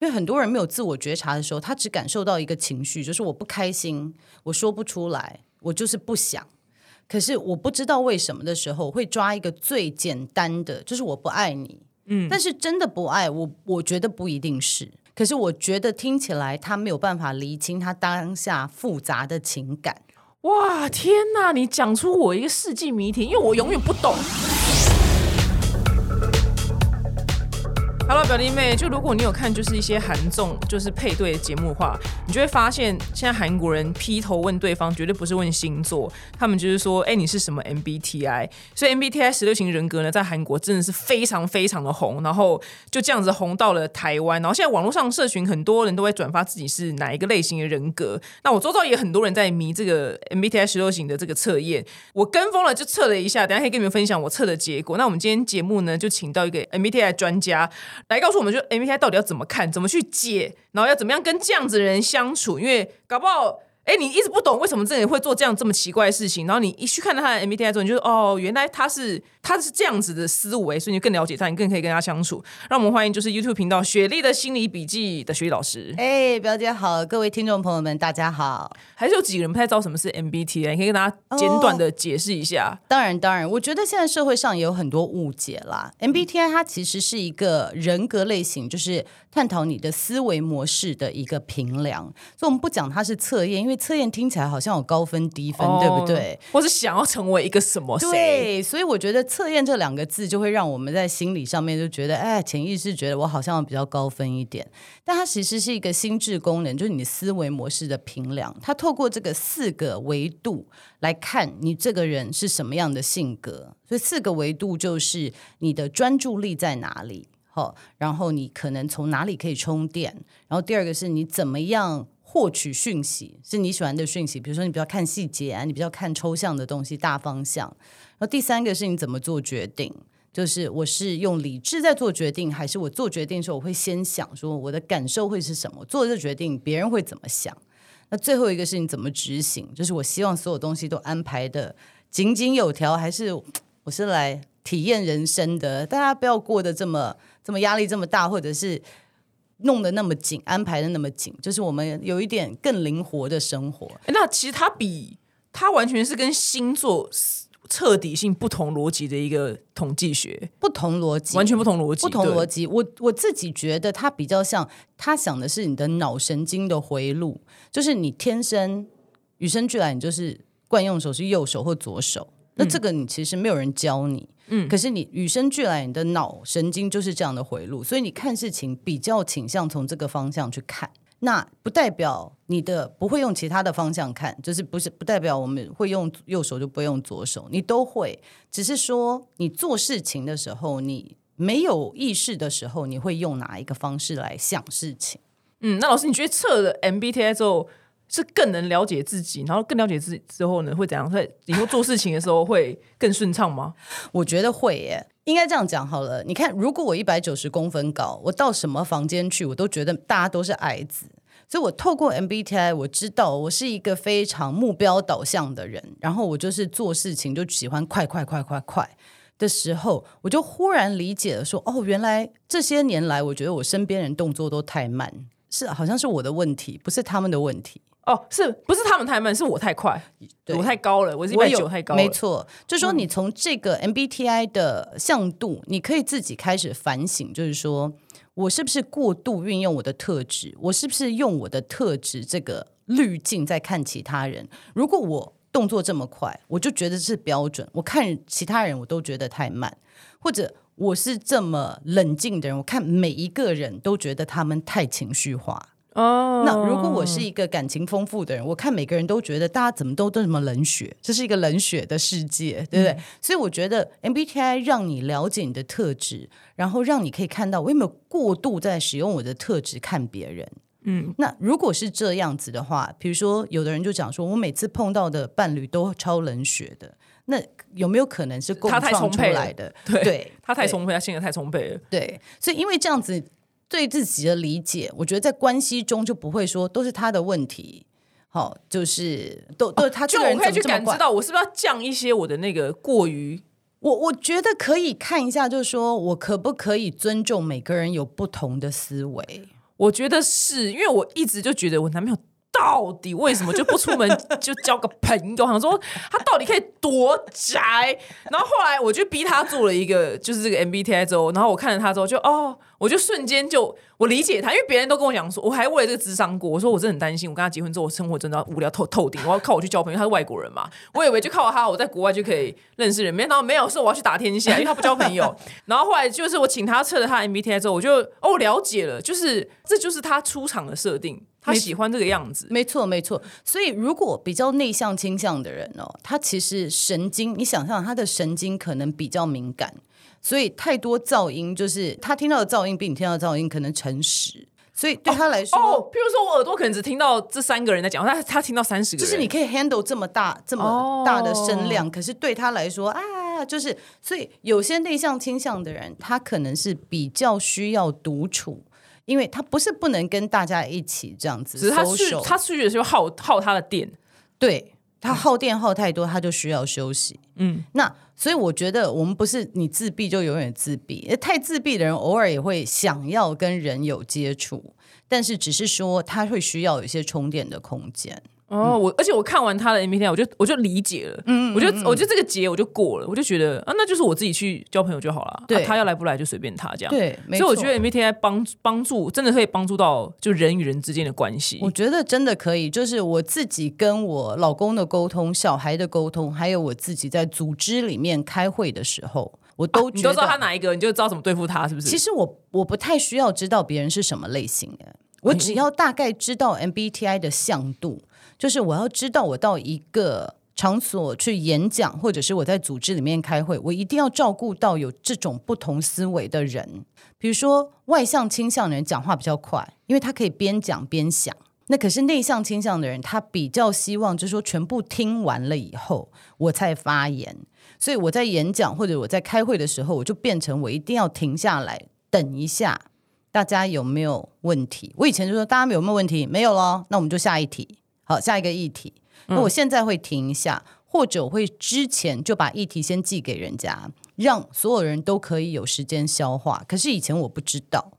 因为很多人没有自我觉察的时候，他只感受到一个情绪，就是我不开心，我说不出来，我就是不想。可是我不知道为什么的时候，会抓一个最简单的，就是我不爱你。嗯，但是真的不爱我，我觉得不一定是。可是我觉得听起来他没有办法厘清他当下复杂的情感。哇，天哪！你讲出我一个世纪谜题，因为我永远不懂。Hello，表弟妹，就如果你有看就是一些韩综就是配对的节目的话，你就会发现现在韩国人劈头问对方绝对不是问星座，他们就是说，哎，你是什么 MBTI？所以 MBTI 十六型人格呢，在韩国真的是非常非常的红，然后就这样子红到了台湾，然后现在网络上社群很多人都会转发自己是哪一个类型的人格。那我周遭也很多人在迷这个 MBTI 十六型的这个测验，我跟风了就测了一下，等下可以跟你们分享我测的结果。那我们今天节目呢，就请到一个 MBTI 专家。来告诉我们，就 MBTI 到底要怎么看，怎么去解，然后要怎么样跟这样子的人相处？因为搞不好。哎，你一直不懂为什么这人会做这样这么奇怪的事情，然后你一去看到他的 MBTI 之后，你就哦，原来他是他是这样子的思维，所以你更了解他，你更可以跟他相处。让我们欢迎就是 YouTube 频道雪莉的心理笔记的雪莉老师。哎，表姐好，各位听众朋友们，大家好。还是有几个人不太知道什么是 MBTI，你可以跟大家简短的解释一下。当然，当然，我觉得现在社会上也有很多误解啦。MBTI 它其实是一个人格类型，就是探讨你的思维模式的一个评量。所以我们不讲它是测验，因为测验听起来。好像有高分低分，对不对？或是想要成为一个什么？对，所以我觉得测验这两个字就会让我们在心理上面就觉得，哎，潜意识觉得我好像比较高分一点。但它其实是一个心智功能，就是你思维模式的评量。它透过这个四个维度来看你这个人是什么样的性格。所以四个维度就是你的专注力在哪里，好，然后你可能从哪里可以充电，然后第二个是你怎么样。获取讯息是你喜欢的讯息，比如说你比较看细节啊，你比较看抽象的东西，大方向。然后第三个是你怎么做决定，就是我是用理智在做决定，还是我做决定的时候我会先想说我的感受会是什么，做这决定别人会怎么想。那最后一个是你怎么执行，就是我希望所有东西都安排的井井有条，还是我是来体验人生的？大家不要过得这么这么压力这么大，或者是。弄得那么紧，安排的那么紧，就是我们有一点更灵活的生活。那其实它比它完全是跟星座彻底性不同逻辑的一个统计学，不同逻辑，完全不同逻辑，不同逻辑。我我自己觉得它比较像，他想的是你的脑神经的回路，就是你天生与生俱来，你就是惯用手是右手或左手。那这个你其实没有人教你。嗯，可是你与生俱来，你的脑神经就是这样的回路，所以你看事情比较倾向从这个方向去看。那不代表你的不会用其他的方向看，就是不是不代表我们会用右手就不会用左手，你都会，只是说你做事情的时候，你没有意识的时候，你会用哪一个方式来想事情？嗯，那老师，你觉得测了 MBTI 之后？是更能了解自己，然后更了解自己之后呢，会怎样？在以后做事情的时候会更顺畅吗？我觉得会耶，应该这样讲好了。你看，如果我一百九十公分高，我到什么房间去，我都觉得大家都是矮子。所以我透过 MBTI，我知道我是一个非常目标导向的人，然后我就是做事情就喜欢快快快快快的时候，我就忽然理解了，说哦，原来这些年来，我觉得我身边人动作都太慢，是好像是我的问题，不是他们的问题。哦，是不是他们太慢？是我太快，我太高了，我是一百九太高。没错，就说你从这个 MBTI 的向度，你可以自己开始反省，就是说我是不是过度运用我的特质？我是不是用我的特质这个滤镜在看其他人？如果我动作这么快，我就觉得是标准；我看其他人，我都觉得太慢。或者我是这么冷静的人，我看每一个人都觉得他们太情绪化。哦，那如果我是一个感情丰富的人，我看每个人都觉得大家怎么都都这么冷血，这是一个冷血的世界，对不对？所以我觉得 MBTI 让你了解你的特质，然后让你可以看到我有没有过度在使用我的特质看别人。嗯，那如果是这样子的话，比如说有的人就讲说，我每次碰到的伴侣都超冷血的，那有没有可能是他太充沛来的？对，他太充沛，他性格太充沛了。对，所以因为这样子。对自己的理解，我觉得在关系中就不会说都是他的问题，好，就是都都他这个人可以去感知到，我是不是要降一些我的那个过于？我我觉得可以看一下，就是说我可不可以尊重每个人有不同的思维？我觉得是因为我一直就觉得我男朋友到底为什么就不出门 就交个朋友？想说他到底可以多宅？然后后来我就逼他做了一个就是这个 MBTI 之后，然后我看了他之后就哦，我就瞬间就我理解他，因为别人都跟我讲说，我还为了这个智商过，我说我真的很担心，我跟他结婚之后，我生活真的无聊透透顶，我要靠我去交朋友，他是外国人嘛，我以为就靠他我在国外就可以认识人，没想到没有，是我要去打天下，因为他不交朋友。然后后来就是我请他测了他 MBTI 之后，我就哦了解了，就是这就是他出场的设定。他喜欢这个样子，没错没错。所以如果比较内向倾向的人哦，他其实神经，你想象他的神经可能比较敏感，所以太多噪音，就是他听到的噪音比你听到的噪音可能诚实，所以对他来说，哦，譬如说我耳朵可能只听到这三个人在讲，他他听到三十个，就是你可以 handle 这么大这么大的声量，可是对他来说啊，就是所以有些内向倾向的人，他可能是比较需要独处。因为他不是不能跟大家一起这样子，只是他去他去的时候耗耗他的电，对他耗电耗太多，他就需要休息。嗯，那所以我觉得我们不是你自闭就永远自闭，太自闭的人偶尔也会想要跟人有接触，但是只是说他会需要有一些充电的空间。哦，我而且我看完他的 MBTI，我就我就理解了，嗯，我就我就这个节我就过了，我就觉得啊，那就是我自己去交朋友就好了，对，他要来不来就随便他这样，对，所以我觉得 MBTI 帮帮助真的可以帮助到就人与人之间的关系，我觉得真的可以，就是我自己跟我老公的沟通、小孩的沟通，还有我自己在组织里面开会的时候，我都你都知道他哪一个，你就知道怎么对付他，是不是？其实我我不太需要知道别人是什么类型的，我只要大概知道 MBTI 的向度。就是我要知道，我到一个场所去演讲，或者是我在组织里面开会，我一定要照顾到有这种不同思维的人。比如说外向倾向的人讲话比较快，因为他可以边讲边想。那可是内向倾向的人，他比较希望就是说全部听完了以后我才发言。所以我在演讲或者我在开会的时候，我就变成我一定要停下来等一下，大家有没有问题？我以前就说大家有没有问题？没有咯，那我们就下一题。好，下一个议题。那我现在会停一下，或者会之前就把议题先寄给人家，让所有人都可以有时间消化。可是以前我不知道，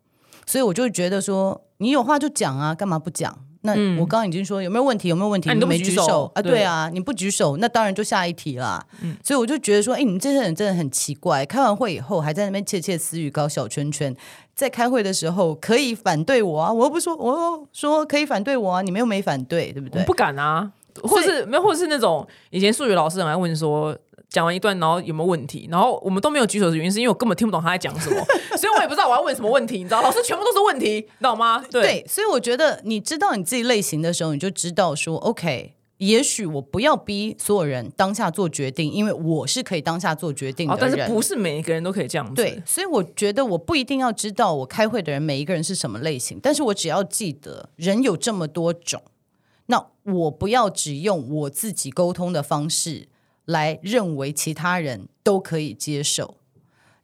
所以我就觉得说，你有话就讲啊，干嘛不讲？那我刚刚已经说有没有问题？有没有问题？你都没举手啊？对啊，你不举手，那当然就下一题啦。嗯，所以我就觉得说，哎，你们这些人真的很奇怪。开完会以后还在那边窃窃私语，搞小圈圈。在开会的时候可以反对我啊！我又不说，我又说可以反对我啊！你们又没反对，对不对？不敢啊，或是没有，或是那种以前数学老师很爱问说，讲完一段然后有没有问题，然后我们都没有举手的原因是因为我根本听不懂他在讲什么，所以我也不知道我要问什么问题，你知道？老师全部都是问题，知道吗？对，所以我觉得你知道你自己类型的时候，你就知道说 OK。也许我不要逼所有人当下做决定，因为我是可以当下做决定的人。但是不是每一个人都可以这样子？对，所以我觉得我不一定要知道我开会的人每一个人是什么类型，但是我只要记得人有这么多种，那我不要只用我自己沟通的方式来认为其他人都可以接受。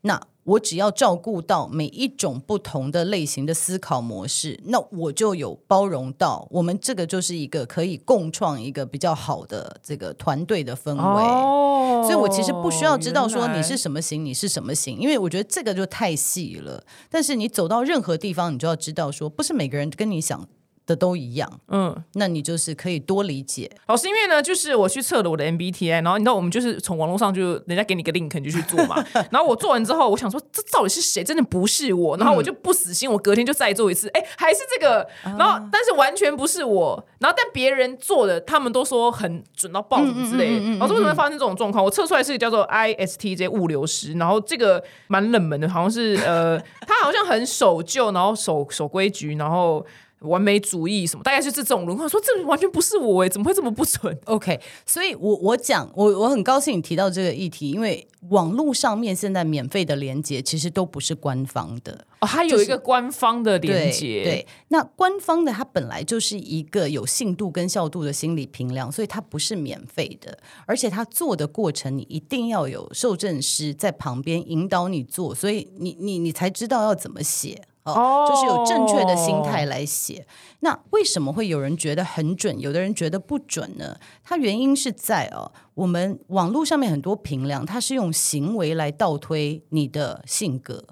那我只要照顾到每一种不同的类型的思考模式，那我就有包容到我们这个就是一个可以共创一个比较好的这个团队的氛围。哦，所以我其实不需要知道说你是什么型，你是什么型，因为我觉得这个就太细了。但是你走到任何地方，你就要知道说，不是每个人跟你想。的都一样，嗯，那你就是可以多理解。老师，因为呢，就是我去测了我的 MBTI，然后你知道我们就是从网络上就人家给你个 link 你就去做嘛。然后我做完之后，我想说这到底是谁？真的不是我。然后我就不死心，我隔天就再做一次，哎，还是这个。然后但是完全不是我。然后但别人做的，他们都说很准到爆什么之类的。老师为什么会发生这种状况？我测出来是叫做 ISTJ 物流师，然后这个蛮冷门的，好像是呃，他好像很守旧，然后守守规矩，然后。完美主义什么，大概就是这种轮廓。说这完全不是我哎，怎么会这么不准？OK，所以，我我讲，我我很高兴你提到这个议题，因为网络上面现在免费的连接其实都不是官方的哦，它有一个官方的连接。对，那官方的它本来就是一个有信度跟效度的心理评量，所以它不是免费的，而且它做的过程你一定要有受证师在旁边引导你做，所以你你你才知道要怎么写。哦，就是有正确的心态来写。那为什么会有人觉得很准，有的人觉得不准呢？它原因是在哦，我们网络上面很多评量，它是用行为来倒推你的性格。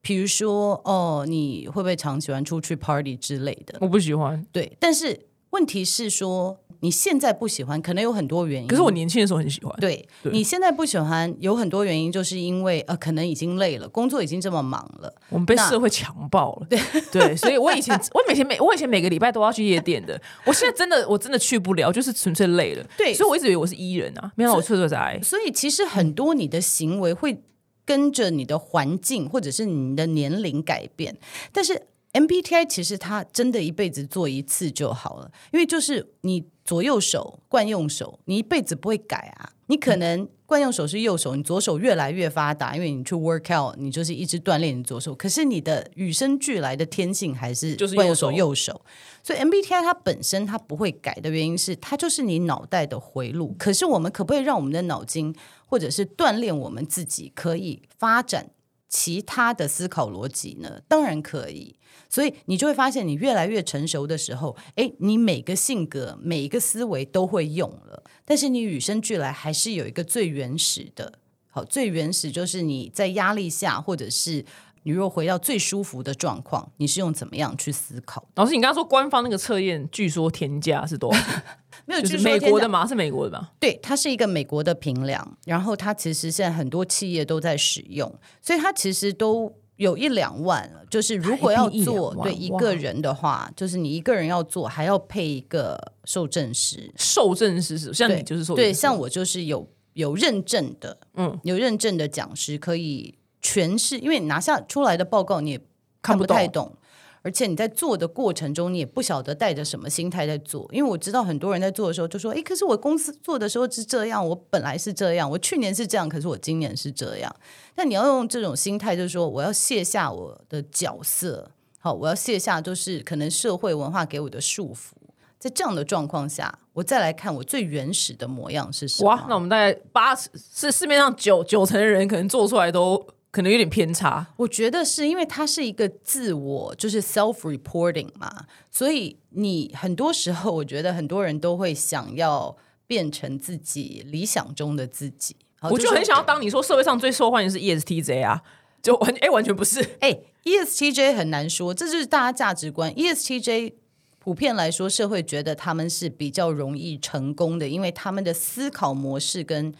比如说哦，你会不会常喜欢出去 party 之类的？我不喜欢，对，但是问题是说你现在不喜欢，可能有很多原因。可是我年轻的时候很喜欢。对对你现在不喜欢，有很多原因，就是因为呃，可能已经累了，工作已经这么忙了。我们被社会强暴了，对对，所以我以前 我每天每我以前每个礼拜都要去夜店的，我现在真的我真的去不了，就是纯粹累了。对所以我一直以为我是伊人啊，没想到我厕所是 I。所以其实很多你的行为会跟着你的环境或者是你的年龄改变，但是 MBTI 其实它真的一辈子做一次就好了，因为就是你左右手惯用手，你一辈子不会改啊。你可能惯用手是右手，你左手越来越发达，因为你去 work out，你就是一直锻炼你左手。可是你的与生俱来的天性还是就是惯用手右手右手，所以 MBTI 它本身它不会改的原因是，它就是你脑袋的回路。可是我们可不可以让我们的脑筋，或者是锻炼我们自己，可以发展其他的思考逻辑呢？当然可以。所以你就会发现，你越来越成熟的时候，诶，你每个性格、每一个思维都会用了，但是你与生俱来还是有一个最原始的。好，最原始就是你在压力下，或者是你若回到最舒服的状况，你是用怎么样去思考？老师，你刚刚说官方那个测验，据说天价是多少钱？没有，就是美国的吗？是美国的吧？对，它是一个美国的平量，然后它其实现在很多企业都在使用，所以它其实都有一两万了。就是如果要做对一个人的话，就是你一个人要做，还要配一个受证师。受证师是像，你就是受对，像我就是有有认证的，嗯，有认证的讲师可以诠释，因为你拿下出来的报告你也看不太懂。而且你在做的过程中，你也不晓得带着什么心态在做，因为我知道很多人在做的时候就说：“诶，可是我公司做的时候是这样，我本来是这样，我去年是这样，可是我今年是这样。”但你要用这种心态，就是说我要卸下我的角色，好，我要卸下就是可能社会文化给我的束缚，在这样的状况下，我再来看我最原始的模样是什么。哇，那我们大概八十是市面上九九成的人可能做出来都可能有点偏差。我觉得是因为它是一个自我，就是 self reporting 嘛，所以你很多时候，我觉得很多人都会想要变成自己理想中的自己。我就很想要当你说社会上最受欢迎是 E ESTJ 啊，就完哎、完全不是。哎，ESTJ 很难说，这就是大家价值观。ESTJ 普遍来说，社会觉得他们是比较容易成功的，因为他们的思考模式跟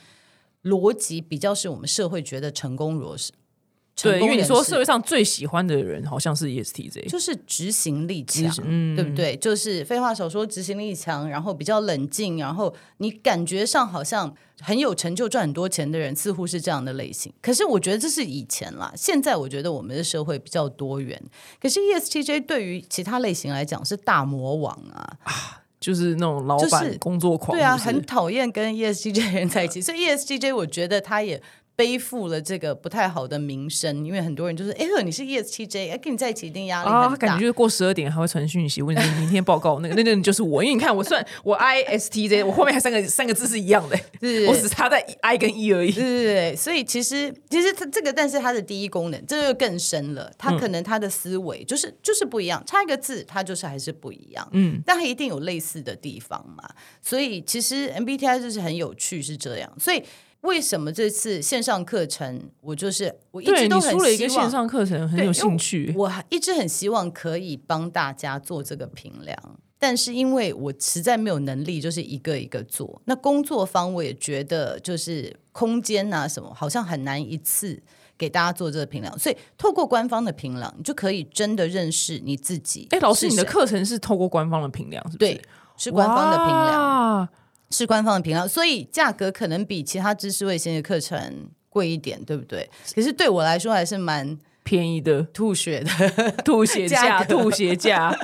逻辑比较是我们社会觉得成功模式。成对，因为你说社会上最喜欢的人好像是 E ESTJ，就是执行力强，嗯对不对？就是废话少说，执行力强，然后比较冷静，然后你感觉上好像很有成就、赚很多钱的人，似乎是这样的类型。可是我觉得这是以前啦，现在我觉得我们的社会比较多元。可是 E ESTJ 对于其他类型来讲是大魔王啊，就是那种老就是板工作狂，对啊，很讨厌跟 E ESTJ 人在一起，所以 E ESTJ 我觉得他也。背负了这个不太好的名声，因为很多人就是，哎呵，你是 ESTJ，哎，跟你在一起一定压力啊，他很大。感觉就是过十二点还会传讯息问你明天报告那个，那个人就是我，因为你看我算我 ISTJ，我后面还三个 三个字是一样的，是我只差在 I 跟 E 而已。对对对，所以其实其实它这个，但是它的第一功能，这就更深了。它可能它的思维就是、就是不一样，差一个字，它就是还是不一样。嗯，但它一定有类似的地方嘛。所以其实 MBTI 就是很有趣，是这样。所以为什么这次线上课程，我就是我一直都很出了一个希望线上课程，很有兴趣。我一直很希望可以帮大家做这个评量，但是因为我实在没有能力，就是一个一个做。那工作方我也觉得就是空间啊什么，好像很难一次给大家做这个评量，所以透过官方的评量，你就可以真的认识你自己。哎，老师，你的课程是透过官方的评量，是不是？对是官方的评量，哇是官方的评量，所以价格可能比其他知识卫星的课程贵一点，对不对？可是对我来说还是蛮便宜的吐血的。吐血价吐血价。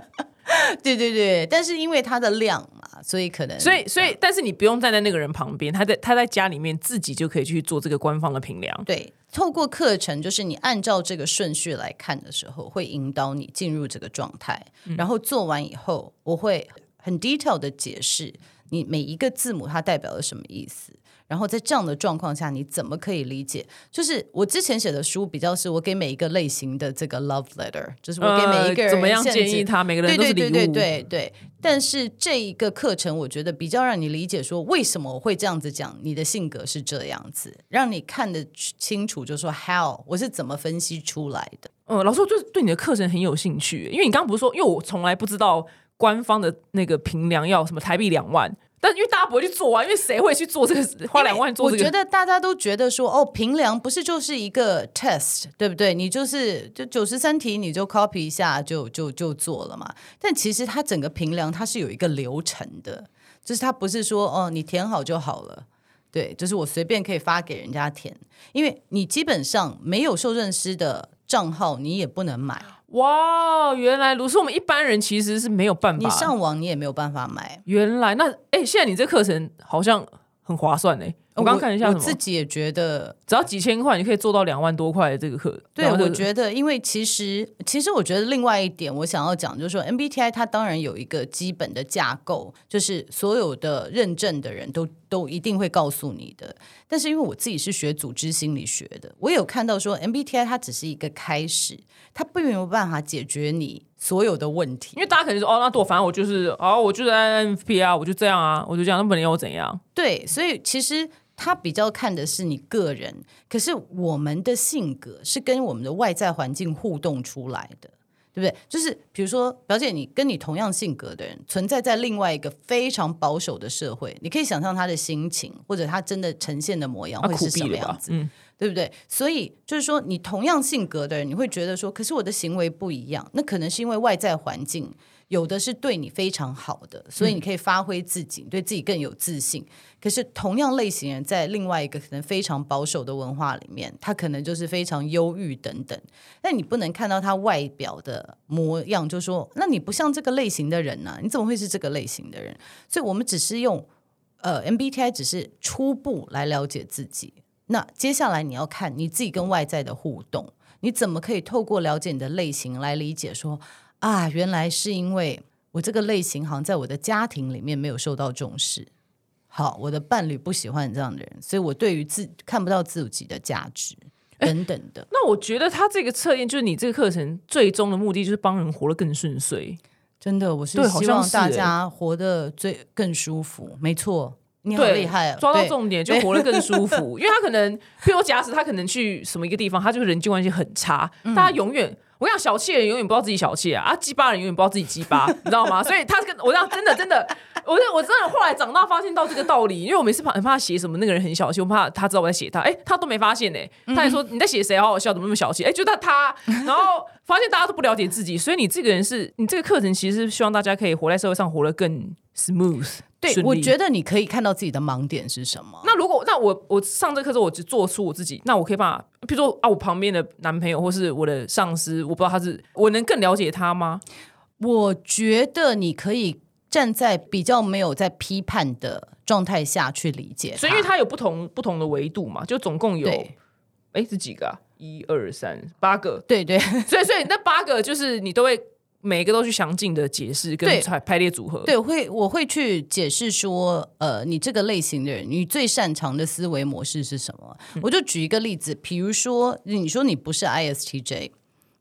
对对对，但是因为它的量嘛，所以可能所以，所以，但是你不用站在那个人旁边，他在他在家里面自己就可以去做这个官方的评量。对，透过课程，就是你按照这个顺序来看的时候，会引导你进入这个状态。然后做完以后，我会很 detail 的解释你每一个字母它代表了什么意思。然后在这样的状况下，你怎么可以理解？就是我之前写的书比较是我给每一个类型的这个 love letter，就是我给每一个人、呃怎么样建议他，每个人都是礼物。对对对对对。但是这一个课程，我觉得比较让你理解说为什么我会这样子讲，你的性格是这样子，让你看得清楚，就说 how 我是怎么分析出来的。呃，老师，我对对你的课程很有兴趣，因为你刚刚不是说，因为我从来不知道官方的那个评量要什么台币两万，但因为大家不会去做啊，因为谁会去做这个花两万做这个？我觉得大家都觉得说，哦，平量不是就是一个 test，对不对？你就是就九十三题你就 copy 一下就就就做了嘛。但其实它整个评量它是有一个流程的，就是它不是说哦你填好就好了。对，就是我随便可以发给人家填，因为你基本上没有受认师的账号，你也不能买。哇，原来如此，我们一般人其实是没有办法，你上网你也没有办法买。原来那哎，现在你这课程好像很划算哎。我刚看一下，我自己也觉得，只要几千块，你可以做到两万多块的这个课。对，我觉得，因为其实，其实我觉得另外一点，我想要讲就是说，MBTI 它当然有一个基本的架构，就是所有的认证的人都都一定会告诉你的。但是因为我自己是学组织心理学的，我有看到说，MBTI 它只是一个开始，它并没有办法解决你所有的问题。因为大家可能说，哦，那多反正我就是，哦，我就是 INFP 啊，我就这样啊，我就这样，那本来我怎样？对，所以其实。他比较看的是你个人，可是我们的性格是跟我们的外在环境互动出来的，对不对？就是比如说，表姐，你跟你同样性格的人存在在另外一个非常保守的社会，你可以想象他的心情，或者他真的呈现的模样会是什么样子，对不对？所以就是说，你同样性格的人，你会觉得说，可是我的行为不一样，那可能是因为外在环境。有的是对你非常好的，所以你可以发挥自己，对自己更有自信。可是同样类型人在另外一个可能非常保守的文化里面，他可能就是非常忧郁等等。但你不能看到他外表的模样，就说那你不像这个类型的人呢？你怎么会是这个类型的人？所以我们只是用呃 MBTI 只是初步来了解自己。那接下来你要看你自己跟外在的互动，你怎么可以透过了解你的类型来理解说。啊，原来是因为我这个类型好像在我的家庭里面没有受到重视。好，我的伴侣不喜欢这样的人，所以我对于自看不到自己的价值等等的。那我觉得他这个测验就是你这个课程最终的目的就是帮人活得更顺遂。真的，我是希望大家活得最更舒服。没错，你好厉害，抓到重点就活得更舒服。因为他可能，譬如假使他可能去什么一个地方，他就是人际关系很差，大家永远。我讲小气的人永远不知道自己小气啊，啊，鸡巴人永远不知道自己鸡巴，你知道吗？所以他跟我讲真的真的，我我真的后来长大发现到这个道理，因为我每次怕很怕写什么那个人很小气，我怕他知道我在写他，哎，他都没发现呢，他还说你在写谁，好好笑，怎么那么小气？哎，就他他，然后发现大家都不了解自己，所以你这个人是你这个课程其实是希望大家可以活在社会上活得更 smooth。对，我觉得你可以看到自己的盲点是什么。那如果那我我上这课之后，我只做出我自己，那我可以把，比如说啊，我旁边的男朋友或是我的上司，我不知道他是，我能更了解他吗？我觉得你可以站在比较没有在批判的状态下去理解，所以因为它有不同不同的维度嘛，就总共有哎是几个？一二三八个，对对，所以所以那八个就是你都会。每个都去详尽的解释跟排排列组合。对，会我会去解释说，呃，你这个类型的人，你最擅长的思维模式是什么？我就举一个例子，比如说，你说你不是 ISTJ，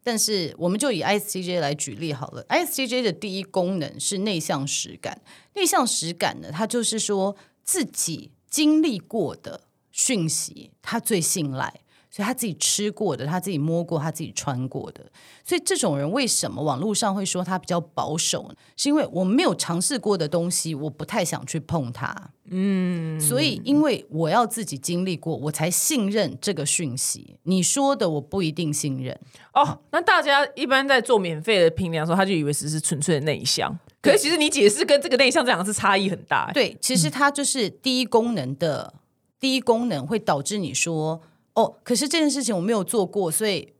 但是我们就以 ISTJ 来举例好了。ISTJ 的第一功能是内向实感，内向实感呢，它就是说自己经历过的讯息，他最信赖。所以他自己吃过的，他自己摸过，他自己穿过的。所以这种人为什么网络上会说他比较保守呢？是因为我没有尝试过的东西，我不太想去碰它。嗯，所以因为我要自己经历过，我才信任这个讯息。你说的我不一定信任哦。那大家一般在做免费的评量的时候，他就以为只是纯粹的内向。可是其实你解释跟这个内向这两个字差异很大。对，其实它就是第一功能的第一功能会导致你说。哦，可是这件事情我没有做过，所以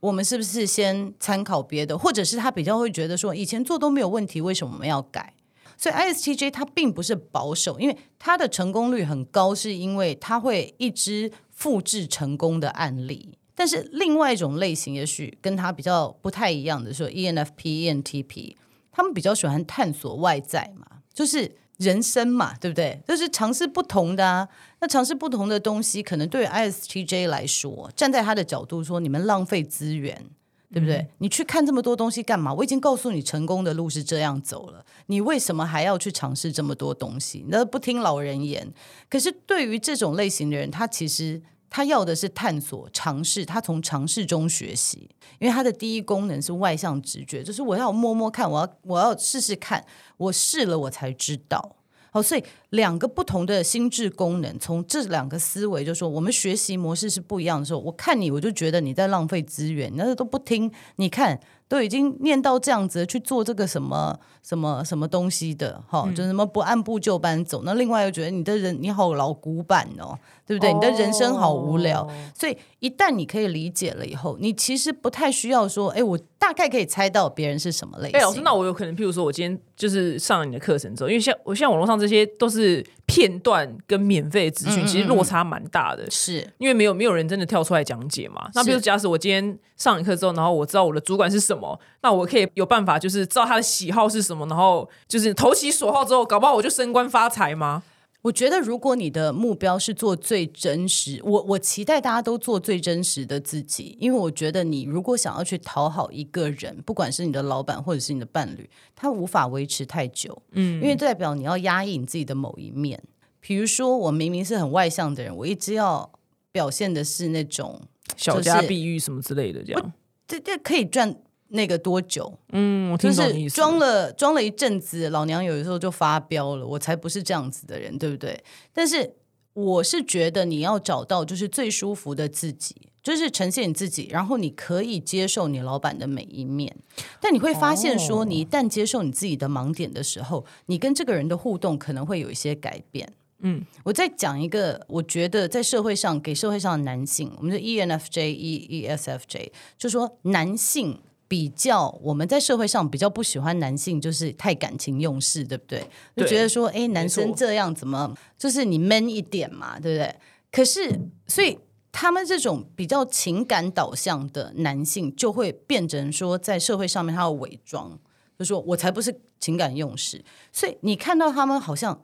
我们是不是先参考别的，或者是他比较会觉得说以前做都没有问题，为什么我们要改？所以 ISTJ 它并不是保守，因为它的成功率很高，是因为它会一直复制成功的案例。但是另外一种类型，也许跟他比较不太一样的，说 ENFP、ENTP，他们比较喜欢探索外在嘛，就是。人生嘛，对不对？就是尝试不同的啊。那尝试不同的东西，可能对于 ISTJ 来说，站在他的角度说，你们浪费资源，对不对？你去看这么多东西干嘛？我已经告诉你，成功的路是这样走了，你为什么还要去尝试这么多东西？那不听老人言。可是对于这种类型的人，他其实他要的是探索、尝试，他从尝试中学习，因为他的第一功能是外向直觉，就是我要摸摸看，我要我要试试看，我试了我才知道。好，所以两个不同的心智功能，从这两个思维，就说我们学习模式是不一样的时候，我看你，我就觉得你在浪费资源，那都不听，你看。都已经念到这样子去做这个什么什么什么东西的哈，就什么不按部就班走。那另外又觉得你的人你好老古板哦，对不对？你的人生好无聊。所以一旦你可以理解了以后，你其实不太需要说，哎，我大概可以猜到别人是什么类型。哎，老师，那我有可能，譬如说我今天就是上了你的课程之后，因为像我现在网络上这些都是片段跟免费资讯，其实落差蛮大的，是因为没有没有人真的跳出来讲解嘛。那比如假使我今天上一课之后，然后我知道我的主管是什么。那我可以有办法，就是知道他的喜好是什么，然后就是投其所好之后，搞不好我就升官发财吗？我觉得，如果你的目标是做最真实，我我期待大家都做最真实的自己，因为我觉得你如果想要去讨好一个人，不管是你的老板或者是你的伴侣，他无法维持太久，嗯，因为代表你要压抑你自己的某一面。比如说，我明明是很外向的人，我一直要表现的是那种小家碧玉什么之类的，这样，这这可以赚。那个多久？嗯，我听懂意思。装了装了一阵子，老娘有的时候就发飙了。我才不是这样子的人，对不对？但是我是觉得你要找到就是最舒服的自己，就是呈现你自己，然后你可以接受你老板的每一面。但你会发现，说你一旦接受你自己的盲点的时候，你跟这个人的互动可能会有一些改变。嗯，我再讲一个，我觉得在社会上给社会上的男性，我们的 ENFJ、E ESFJ，就说男性。比较我们在社会上比较不喜欢男性，就是太感情用事，对不对？就觉得说，哎，男生这样怎么就是你 man 一点嘛，对不对？可是，所以他们这种比较情感导向的男性，就会变成说，在社会上面他要伪装，就说我才不是情感用事。所以你看到他们好像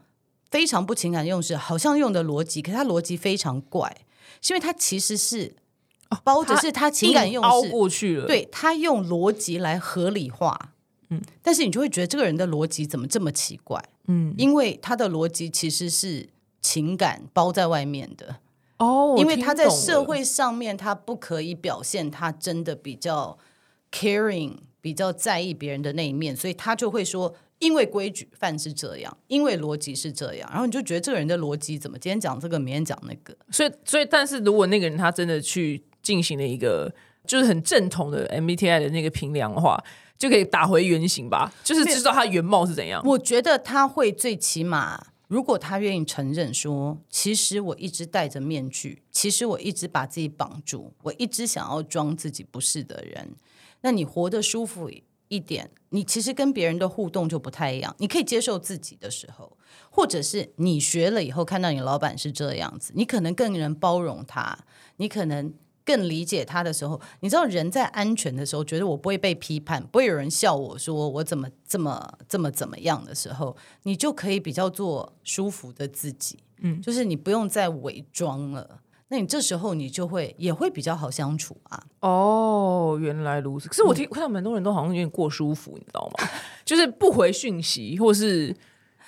非常不情感用事，好像用的逻辑，可他逻辑非常怪，是因为他其实是。包着是他情感用事过去了，对他用逻辑来合理化，嗯，但是你就会觉得这个人的逻辑怎么这么奇怪，嗯，因为他的逻辑其实是情感包在外面的哦，因为他在社会上面他不可以表现他真的比较 caring，比较在意别人的那一面，所以他就会说。因为规矩范是这样，因为逻辑是这样，然后你就觉得这个人的逻辑怎么今天讲这个，明天讲那个，所以所以，但是如果那个人他真的去进行了一个就是很正统的 MBTI 的那个评量的话，就可以打回原形吧，就是知道他原貌是怎样。我觉得他会最起码，如果他愿意承认说，其实我一直戴着面具，其实我一直把自己绑住，我一直想要装自己不是的人，那你活得舒服。一点，你其实跟别人的互动就不太一样。你可以接受自己的时候，或者是你学了以后看到你老板是这样子，你可能更能包容他，你可能更理解他的时候，你知道人在安全的时候，觉得我不会被批判，不会有人笑我说我怎么这么这么怎么样的时候，你就可以比较做舒服的自己，嗯，就是你不用再伪装了。那你这时候你就会也会比较好相处啊。哦，原来如此。可是我听看到蛮多人都好像有点过舒服，你知道吗？就是不回讯息，或是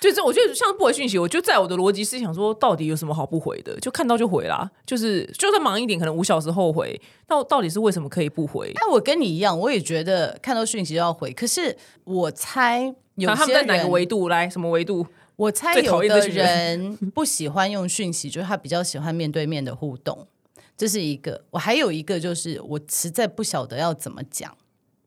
就是我觉得像不回讯息，我就在我的逻辑是想说，到底有什么好不回的？就看到就回啦。就是就算忙一点，可能五小时后回，到到底是为什么可以不回？哎，我跟你一样，我也觉得看到讯息要回。可是我猜有他们在哪个维度来？什么维度？我猜有的人不喜欢用讯息，就是他比较喜欢面对面的互动，这是一个。我还有一个就是，我实在不晓得要怎么讲，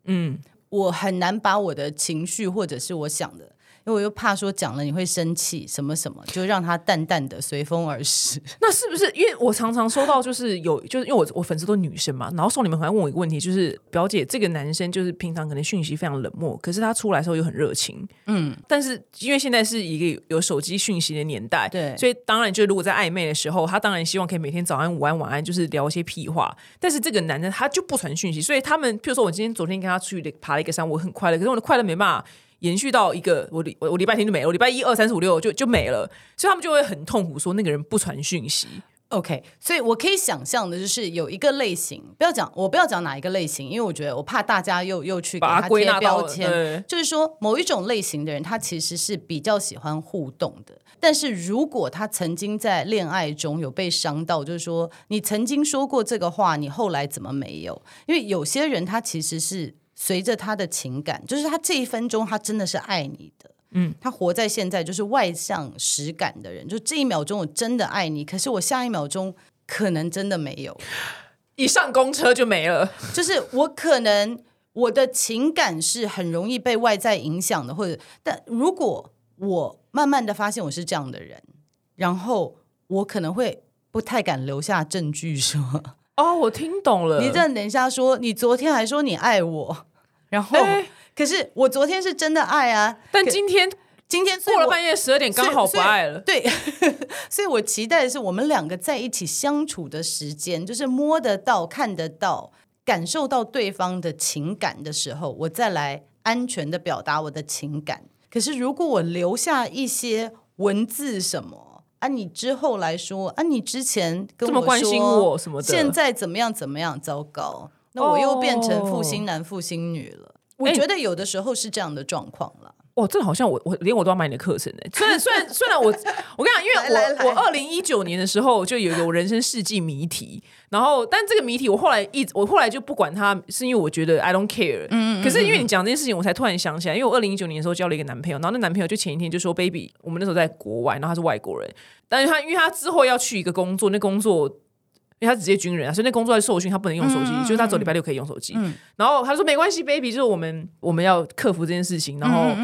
嗯，我很难把我的情绪或者是我想的。因为我又怕说讲了你会生气什么什么，就让他淡淡的随风而逝。那是不是因为我常常收到就是有就是因为我我粉丝都女生嘛，然后送你们好像问我一个问题，就是表姐这个男生就是平常可能讯息非常冷漠，可是他出来的时候又很热情，嗯，但是因为现在是一个有手机讯息的年代，对，所以当然就如果在暧昧的时候，他当然希望可以每天早安、午安、晚安，就是聊一些屁话。但是这个男的他就不传讯息，所以他们譬如说我今天昨天跟他出去爬了一个山，我很快乐，可是我的快乐没办法。延续到一个我礼我我礼拜天就没了，我礼拜一二三四五六就就没了，所以他们就会很痛苦，说那个人不传讯息。OK，所以我可以想象的就是有一个类型，不要讲我不要讲哪一个类型，因为我觉得我怕大家又又去给他贴标签。对就是说，某一种类型的人，他其实是比较喜欢互动的。但是如果他曾经在恋爱中有被伤到，就是说你曾经说过这个话，你后来怎么没有？因为有些人他其实是随着他的情感，就是他这一分钟他真的是爱你的。嗯，他活在现在就是外向实感的人，就这一秒钟我真的爱你，可是我下一秒钟可能真的没有。一上公车就没了。就是我可能我的情感是很容易被外在影响的，或者但如果我慢慢的发现我是这样的人，然后我可能会不太敢留下证据说，哦，我听懂了。你这等一下说你昨天还说你爱我，然后、哎可是我昨天是真的爱啊，但今天今天过了半夜十二点，刚好不爱了。对，所以我期待的是我们两个在一起相处的时间，就是摸得到、看得到、感受到对方的情感的时候，我再来安全的表达我的情感。可是如果我留下一些文字什么啊，你之后来说啊，你之前跟我这么关心说我什么的现在怎么样怎么样，糟糕，那我又变成负心男、负心女了。我哎觉得有的时候是这样的状况了。哦，这好像我我连我都要买你的课程呢。虽然虽然虽然我我跟你讲，因为我我二零一九年的时候就有有人生世纪谜题，然后但这个谜题我后来一直我后来就不管它，是因为我觉得 I don't care。嗯可是因为你讲这件事情，我才突然想起来，因为我二零一九年的时候交了一个男朋友，然后那男朋友就前一天就说，baby，我们那时候在国外，然后他是外国人，但是他因为他之后要去一个工作，那工作。因为他直接军人啊，所以那工作在受训，他不能用手机，就是他走礼拜六可以用手机。然后他说没关系，baby，就是我们我们要克服这件事情，然后、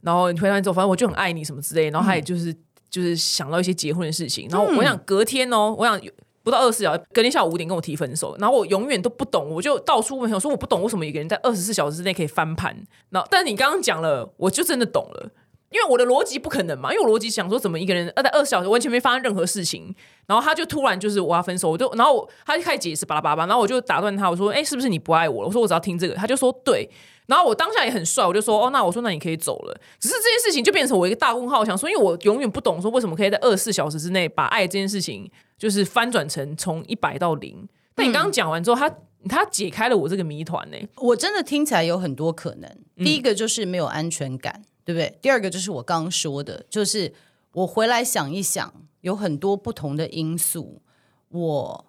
然后你回来之后，反正我就很爱你什么之类，然后他也就是、就是想到一些结婚的事情，然后我想隔天哦，我想不到二十四小时，隔天下午五点跟我提分手，然后我永远都不懂，我就到处问朋友说我不懂为什么一个人在二十四小时之内可以翻盘，然后但是你刚刚讲了，我就真的懂了。因为我的逻辑不可能嘛，因为我逻辑想说，怎么一个人在二十小时完全没发生任何事情，然后他就突然就是我要分手，我就然后他就开始解释巴拉巴拉，然后我就打断他，我说，哎、是不是你不爱我了？我说我只要听这个，他就说对，然后我当下也很帅，我就说，哦，那我说那你可以走了。只是这件事情就变成我一个大问号，我想说，因为我永远不懂说为什么可以在二十四小时之内把爱这件事情就是翻转成从一百到零。但你刚刚讲完之后，他他解开了我这个谜团呢、我真的听起来有很多可能。第一个就是没有安全感，对不对？第二个就是我刚刚说的，就是我回来想一想，有很多不同的因素，我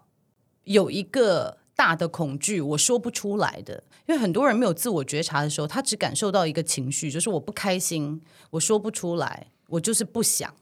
有一个大的恐惧，我说不出来的。因为很多人没有自我觉察的时候，他只感受到一个情绪，就是我不开心，我说不出来，我就是不想。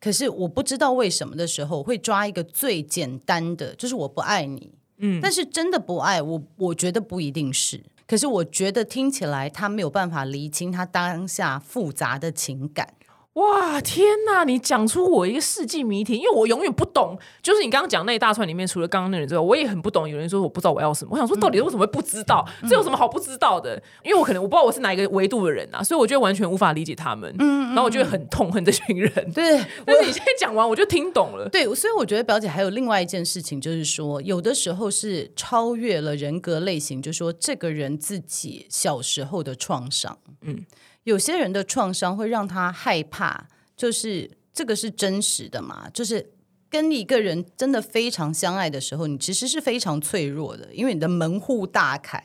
可是我不知道为什么的时候，我会抓一个最简单的，就是我不爱你。嗯，但是真的不爱我，我觉得不一定是。可是我觉得听起来他没有办法理清他当下复杂的情感。哇，天哪！你讲出我一个世纪谜题，因为我永远不懂，就是你刚刚讲那一大串里面，除了刚刚那人之外，我也很不懂。有人说我不知道我要什么，我想说到底为什么会不知道？这有什么好不知道的？因为我可能我不知道我是哪一个维度的人啊，所以我觉得完全无法理解他们。嗯，然后我就会很痛恨这群人。对，但是你现在讲完，我就听懂了。对，所以我觉得表姐还有另外一件事情，就是说，有的时候是超越了人格类型，就是说这个人自己小时候的创伤。嗯，有些人的创伤会让他害怕，就是这个是真实的嘛，就是。跟一个人真的非常相爱的时候，你其实是非常脆弱的，因为你的门户大开。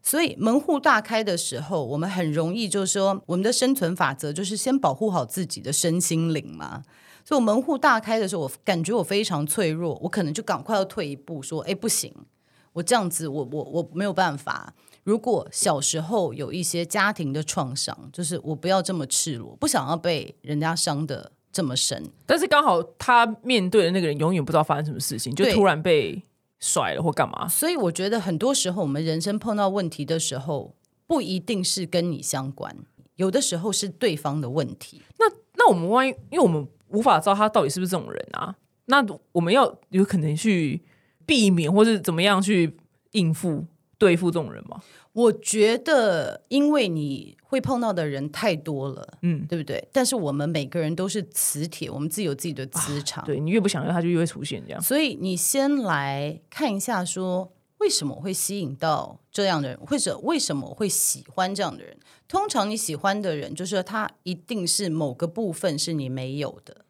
所以门户大开的时候，我们很容易就是说，我们的生存法则就是先保护好自己的身心灵嘛。所以我门户大开的时候，我感觉我非常脆弱，我可能就赶快要退一步，说：“哎，不行，我这样子，我我我没有办法。如果小时候有一些家庭的创伤，就是我不要这么赤裸，不想要被人家伤的这么深。但是刚好他面对的那个人永远不知道发生什么事情，就突然被甩了或干嘛。所以我觉得很多时候我们人生碰到问题的时候，不一定是跟你相关，有的时候是对方的问题。那那我们万一，因为我们无法知道他到底是不是这种人啊，那我们要有可能去避免或是怎么样去应付对付这种人吗？我觉得，因为你会碰到的人太多了，嗯，对不对？但是我们每个人都是磁铁，我们自己有自己的磁场，对你越不想要，他就越会出现这样。所以你先来看一下说为什么会吸引到这样的人，或者为什么会喜欢这样的人？通常你喜欢的人，就是他一定是某个部分是你没有的，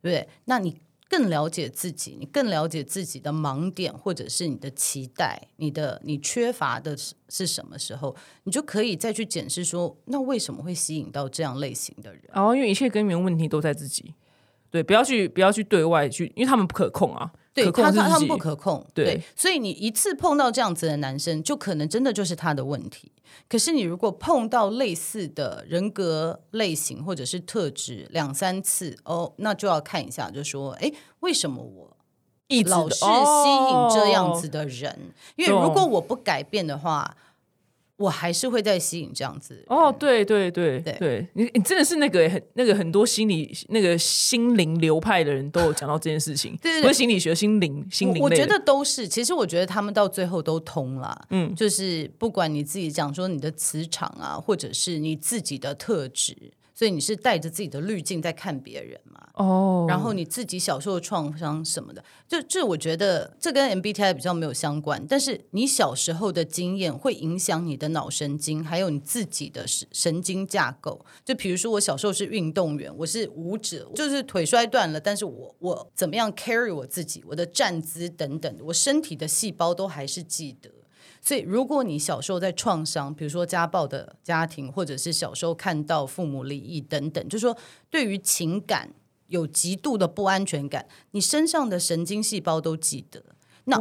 对不对？那你更了解自己，你更了解自己的盲点，或者是你的期待，你的你缺乏的是是什么时候，你就可以再去检视说，那为什么会吸引到这样类型的人？哦因为一切根源问题都在自己，对，不要去不要去对外去，因为他们不可控啊，对他他他们不可控，对所以你一次碰到这样子的男生，就可能真的就是他的问题。可是你如果碰到类似的人格类型或者是特质两三次，哦，那就要看一下，就说，哎，为什么我一直老是吸引这样子哦的人？因为如果我不改变的话，我还是会再吸引这样子。哦，对对对对对，你你真的是那个很那个很多心理那个心灵流派的人都有讲到这件事情，对对对不是心理学，心灵心灵我我觉得都是，其实我觉得他们到最后都通了。嗯，就是不管你自己讲说你的磁场啊，或者是你自己的特质，所以你是带着自己的滤镜在看别人嘛。哦，然后你自己小时候的创伤什么的，就这我觉得这跟 MBTI 比较没有相关，但是你小时候的经验会影响你的脑神经，还有你自己的神神经架构。就比如说我小时候是运动员，我是舞者，就是腿摔断了，但是我我怎么样 carry 我自己，我的站姿等等，我身体的细胞都还是记得。所以，如果你小时候在创伤，比如说家暴的家庭，或者是小时候看到父母离异等等，就是说对于情感有极度的不安全感，你身上的神经细胞都记得。那，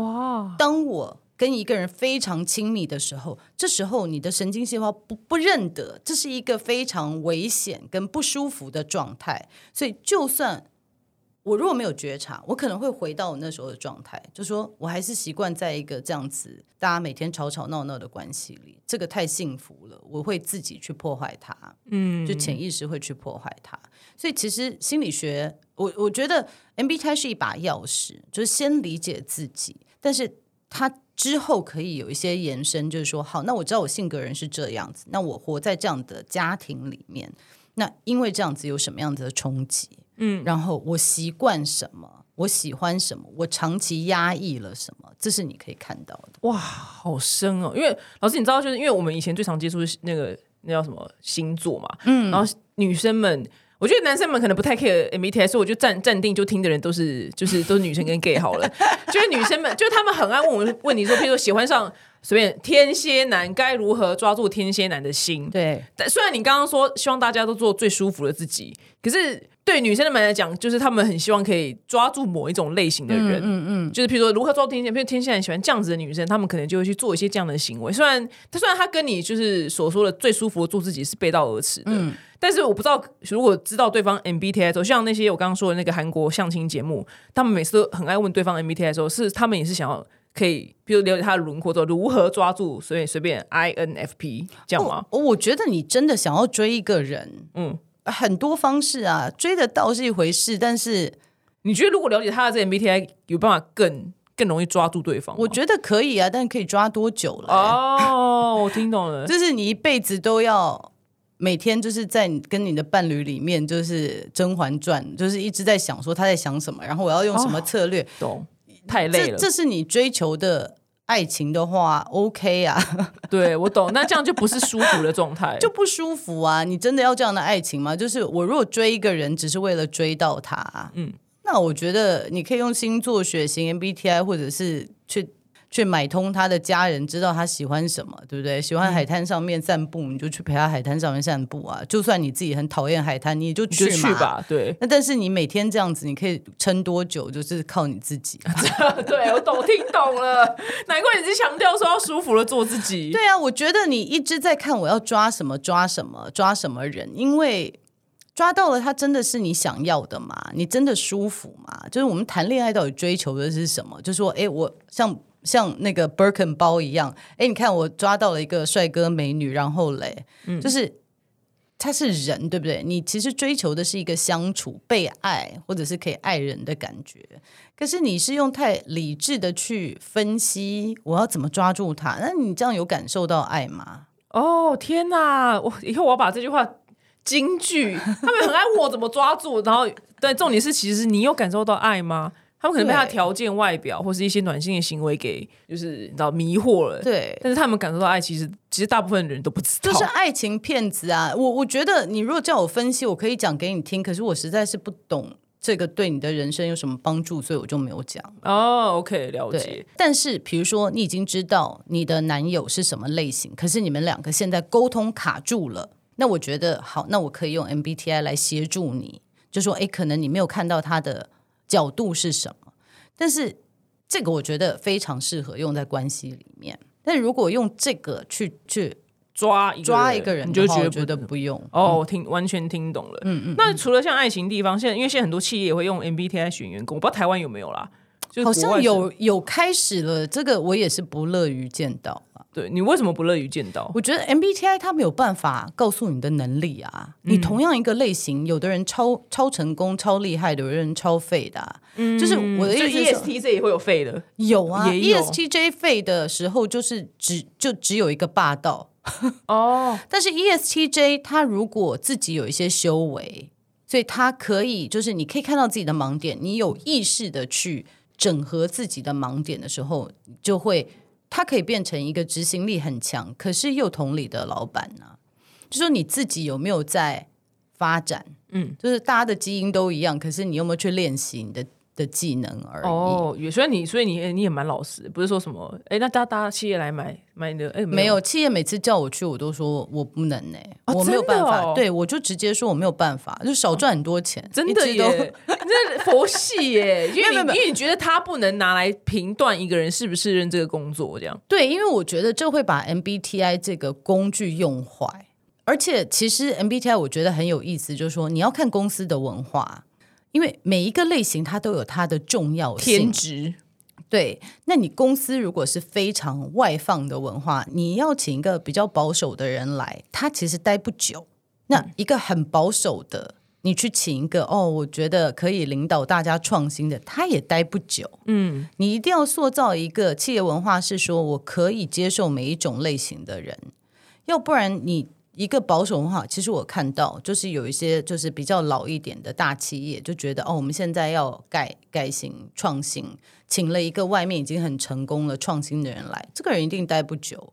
当我跟一个人非常亲密的时候，这时候你的神经细胞不不认得，这是一个非常危险跟不舒服的状态。所以，就算我如果没有觉察，我可能会回到我那时候的状态，就说我还是习惯在一个这样子大家每天吵吵闹闹的关系里，这个太幸福了，我会自己去破坏它。嗯，就潜意识会去破坏它。所以其实心理学，我我觉得 MBTI 是一把钥匙，就是先理解自己，但是它之后可以有一些延伸，就是说，好，那我知道我性格人是这样子，那我活在这样的家庭里面，那因为这样子有什么样子的冲击？嗯，然后我习惯什么，我喜欢什么，我长期压抑了什么，这是你可以看到的。哇，好深哦！因为老师，你知道，就是因为我们以前最常接触是那个那叫什么星座嘛，嗯，然后女生们。我觉得男生们可能不太 care MBTI，所以我就暂暂定就听的人都是就是都是女生跟 gay 好了。就是女生们，就是他们很爱问我问你说，譬如说喜欢上随便天蝎男，该如何抓住天蝎男的心？对，但虽然你刚刚说希望大家都做最舒服的自己，可是对女生们来讲，就是他们很希望可以抓住某一种类型的人，嗯嗯，就是譬如说如何抓住天蝎，譬如天蝎男喜欢这样子的女生，他们可能就会去做一些这样的行为。虽然他虽然他跟你就是所说的最舒服的做自己是背道而驰的，但是我不知道如果知道对方 MBTI 的时候，像那些我刚刚说的那个韩国相亲节目，他们每次都很爱问对方 MBTI 的时候，是他们也是想要。可以，比如了解他的轮廓之后，如何抓住，所以随便 INFP 这样吗？我我觉得你真的想要追一个人，嗯，很多方式啊，追得到是一回事，但是你觉得如果了解他的这 MBTI，有办法更更容易抓住对方？我觉得可以啊，但可以抓多久了、哦，我听懂了，就是你一辈子都要每天就是在你跟你的伴侣里面，就是《甄嬛传》，就是一直在想说他在想什么，然后我要用什么策略。懂，太累了。这这是你追求的爱情的话，OK 啊，对我懂，那这样就不是舒服的状态，就不舒服啊。你真的要这样的爱情吗？就是我如果追一个人，只是为了追到他，嗯，那我觉得你可以用星座血型 MBTI，或者是去。去买通他的家人，知道他喜欢什么，对不对？喜欢海滩上面散步，你就去陪他海滩上面散步啊。就算你自己很讨厌海滩，你也就去吧。对，那但是你每天这样子，你可以撑多久？就是靠你自己。对我懂，听懂了。难怪你是强调说要舒服的做自己。对啊，我觉得你一直在看我要抓什么，抓什么，抓什么人，因为抓到了他真的是你想要的吗？你真的舒服吗？就是我们谈恋爱到底追求的是什么？就说，哎，我像。像那个 Birkin 包一样，哎，你看我抓到了一个帅哥美女，然后嘞，嗯、就是他是人，对不对？你其实追求的是一个相处、被爱，或者是可以爱人的感觉。可是你是用太理智的去分析，我要怎么抓住他？那你这样有感受到爱吗？哦，天哪！我以后我要把这句话京剧，他们很爱问我怎么抓住，然后对，重点是其实你有感受到爱吗？他们可能被他条件、外表或是一些暖心的行为给，就是你知道迷惑了。对，但是他们感受到爱，其实其实大部分人都不知道，就是爱情骗子啊！我我觉得你如果叫我分析，我可以讲给你听，可是我实在是不懂这个对你的人生有什么帮助，所以我就没有讲。哦，OK，了解。，但是比如说你已经知道你的男友是什么类型，可是你们两个现在沟通卡住了，那我觉得好，那我可以用 MBTI 来协助你，就说诶，可能你没有看到他的角度是什么，但是这个我觉得非常适合用在关系里面。但如果用这个去去抓一抓一个人你就觉得得不用。哦，我听完全听懂了。嗯嗯。那除了像爱情地方，现在因为现在很多企业也会用 MBTI 选员工，我不知道台湾有没有啦。好像有有开始了，这个我也是不乐于见到啊。对你为什么不乐于见到？我觉得 MBTI 它没有办法告诉你的能力啊。嗯你同样一个类型，有的人超超成功、超厉害，有的人超废的、啊。就是我的意思，ESTJ 也会有废的有啊也有，ESTJ 废的时候就是只就只有一个霸道，哦，但是 E ESTJ 他如果自己有一些修为，所以他可以就是你可以看到自己的盲点，你有意识的去整合自己的盲点的时候，就会他可以变成一个执行力很强，可是又同理的老板呢、就说你自己有没有在发展？嗯，就是大家的基因都一样，可是你有没有去练习你的的技能而已？哦，也所以你所以你你也蛮老实，不是说什么哎，那大家企业来买买你的哎没有，企业每次叫我去，我都说我不能呢、哦我没有办法。哦对，我就直接说我没有办法，就少赚很多钱，真的耶，这佛系耶，因为因为你觉得他不能拿来评断一个人是不是认这个工作，这样对，因为我觉得这会把 MBTI 这个工具用坏。而且，其实 MBTI 我觉得很有意思，就是说你要看公司的文化，因为每一个类型它都有它的重要性天。职对，那你公司如果是非常外放的文化，你要请一个比较保守的人来，他其实待不久。那一个很保守的，你去请一个哦，我觉得可以领导大家创新的，他也待不久。嗯，你一定要塑造一个企业文化，是说我可以接受每一种类型的人，要不然你一个保守文化，其实我看到就是有一些就是比较老一点的大企业就觉得哦，我们现在要改改型创新，请了一个外面已经很成功了创新的人来，这个人一定待不久，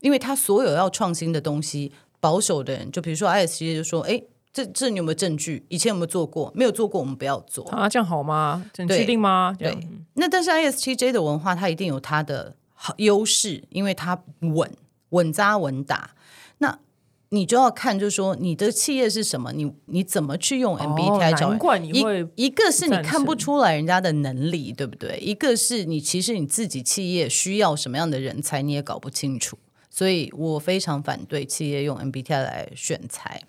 因为他所有要创新的东西，保守的人就比如说 ISC 就说，哎，这这你有没有证据？以前有没有做过？没有做过，我们不要做。啊，这样好吗？这你确定吗？对，那但是 ISTJ 的文化，它一定有它的好优势，因为它稳、稳扎稳打。那你就要看，就是说你的企业是什么，你你怎么去用 MBTI 找人、哦难怪你一个是你看不出来人家的能力，对不对？一个是你其实你自己企业需要什么样的人才，你也搞不清楚。所以我非常反对企业用 MBTI 来选材，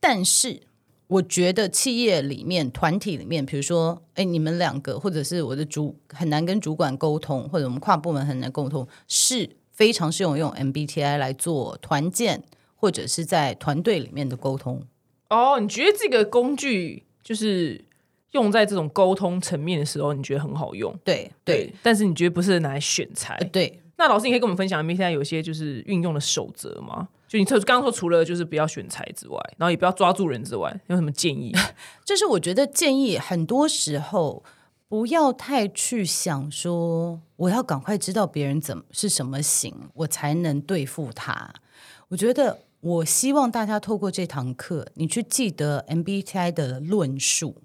但是我觉得企业里面、团体里面，比如说，哎，你们两个或者是我的主很难跟主管沟通，或者我们跨部门很难沟通，是非常适用用 MBTI 来做团建或者是在团队里面的沟通。哦，你觉得这个工具就是用在这种沟通层面的时候，你觉得很好用？对对，但是你觉得不是拿来选材？呃对，那老师，你可以跟我们分享一下现在有一些就是运用的守则吗？就你刚刚说，除了就是不要选材之外，然后也不要抓住人之外，有什么建议？就是我觉得建议很多时候不要太去想说我要赶快知道别人怎么是什么型，我才能对付他。我觉得我希望大家透过这堂课，你去记得 MBTI 的论述，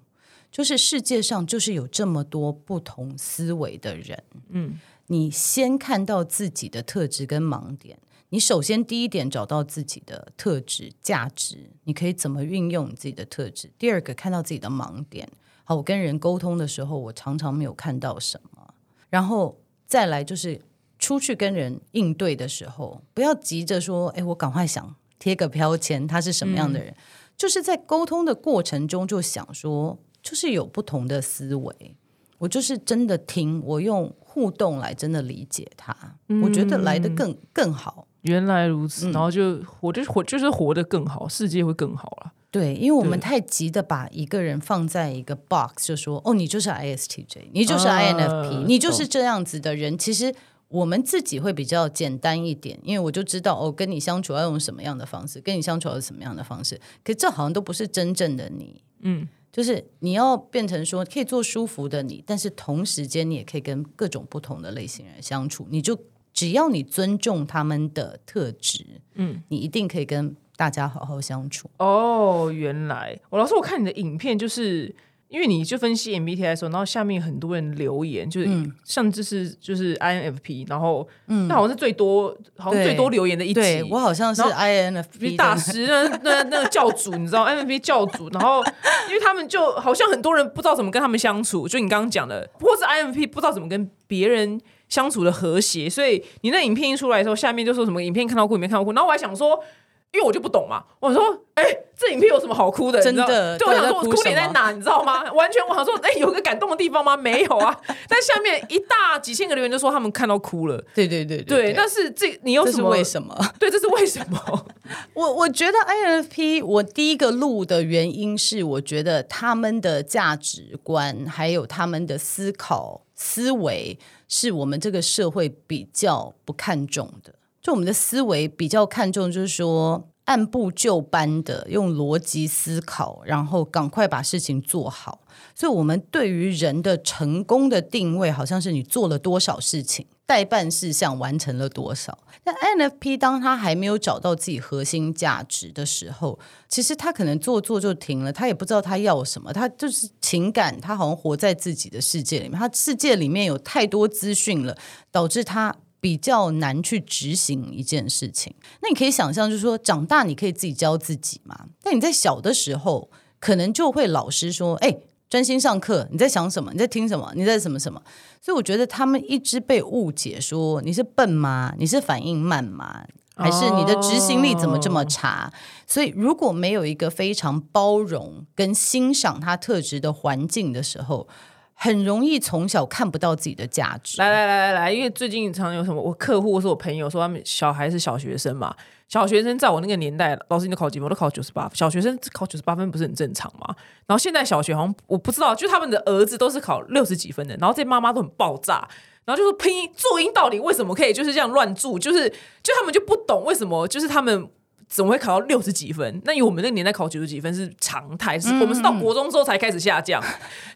就是世界上就是有这么多不同思维的人，嗯，你先看到自己的特质跟盲点。你首先第一点找到自己的特质、价值，你可以怎么运用你自己的特质。第二个看到自己的盲点，好，我跟人沟通的时候，我常常没有看到什么。然后再来就是出去跟人应对的时候，不要急着说，哎，我赶快想贴个标签，他是什么样的人。就是在沟通的过程中，就想说，就是有不同的思维。我就是真的听，我用互动来真的理解他，我觉得来的更更好。原来如此，然后就活就活就是活得更好，世界会更好了。对，因为我们太急的把一个人放在一个 box，就说哦，你就是 ISTJ，你就是啊 INFP，、你就是这样子的人。其实我们自己会比较简单一点，因为我就知道哦，跟你相处要用什么样的方式，跟你相处要用什么样的方式。可这好像都不是真正的你，嗯，就是你要变成说可以做舒服的你，但是同时间你也可以跟各种不同的类型人相处。你就只要你尊重他们的特质，嗯，你一定可以跟大家好好相处。哦，原来我老师，我看你的影片，就是因为你就分析 MBTI 的时候，然后下面很多人留言，就是、嗯像这是就是 INFP，然后嗯，那好像是最多好像最多留言的一集，对我好像是 INFP 大师那那那个教主，你知道 INFP 教主，然后因为他们就好像很多人不知道怎么跟他们相处，就你刚刚讲的，或是 INFP 不知道怎么跟别人相处的和谐，所以你那影片一出来的时候，下面就说什么影片看到哭，影片看到过，然后我还想说。因为我就不懂嘛，我说，哎、这影片有什么好哭的？真的对，我想说，我哭哭点在哪？你知道吗？完全我想说，哎、有个感动的地方吗？没有啊。但下面一大几千个留言就说他们看到哭了。对对对对，但是这你又是什么？为什么？对，这是为什么？我我觉得 INFP 我第一个录的原因是，我觉得他们的价值观还有他们的思考思维是我们这个社会比较不看重的。就我们的思维比较看重，就是说按部就班的用逻辑思考，然后赶快把事情做好。所以，我们对于人的成功的定位，好像是你做了多少事情，代办事项完成了多少。但 NFP 当他还没有找到自己核心价值的时候，其实他可能做做就停了，他也不知道他要什么，他就是情感，他好像活在自己的世界里面，他世界里面有太多资讯了，导致他。比较难去执行一件事情，那你可以想象，就是说长大你可以自己教自己嘛。但你在小的时候，可能就会老师说：“哎、专心上课，你在想什么？你在听什么？你在什么什么？”所以我觉得他们一直被误解说你是笨吗？你是反应慢吗？还是你的执行力怎么这么差？所以如果没有一个非常包容跟欣赏他特质的环境的时候，很容易从小看不到自己的价值。来来来来来，因为最近常有什么，我客户是我朋友说他们小孩是小学生嘛，小学生在我那个年代，老师你都考几分？我都考九十八，小学生考九十八分不是很正常吗？然后现在小学好像我不知道，就他们的儿子都是考六十几分的，然后这妈妈都很爆炸。然后就说拼音注音到底为什么可以就是这样乱注？就是就他们就不懂为什么就是他们怎么会考到六十几分？那以我们那个年代考九十几分是常态，是我们是到国中之后才开始下降。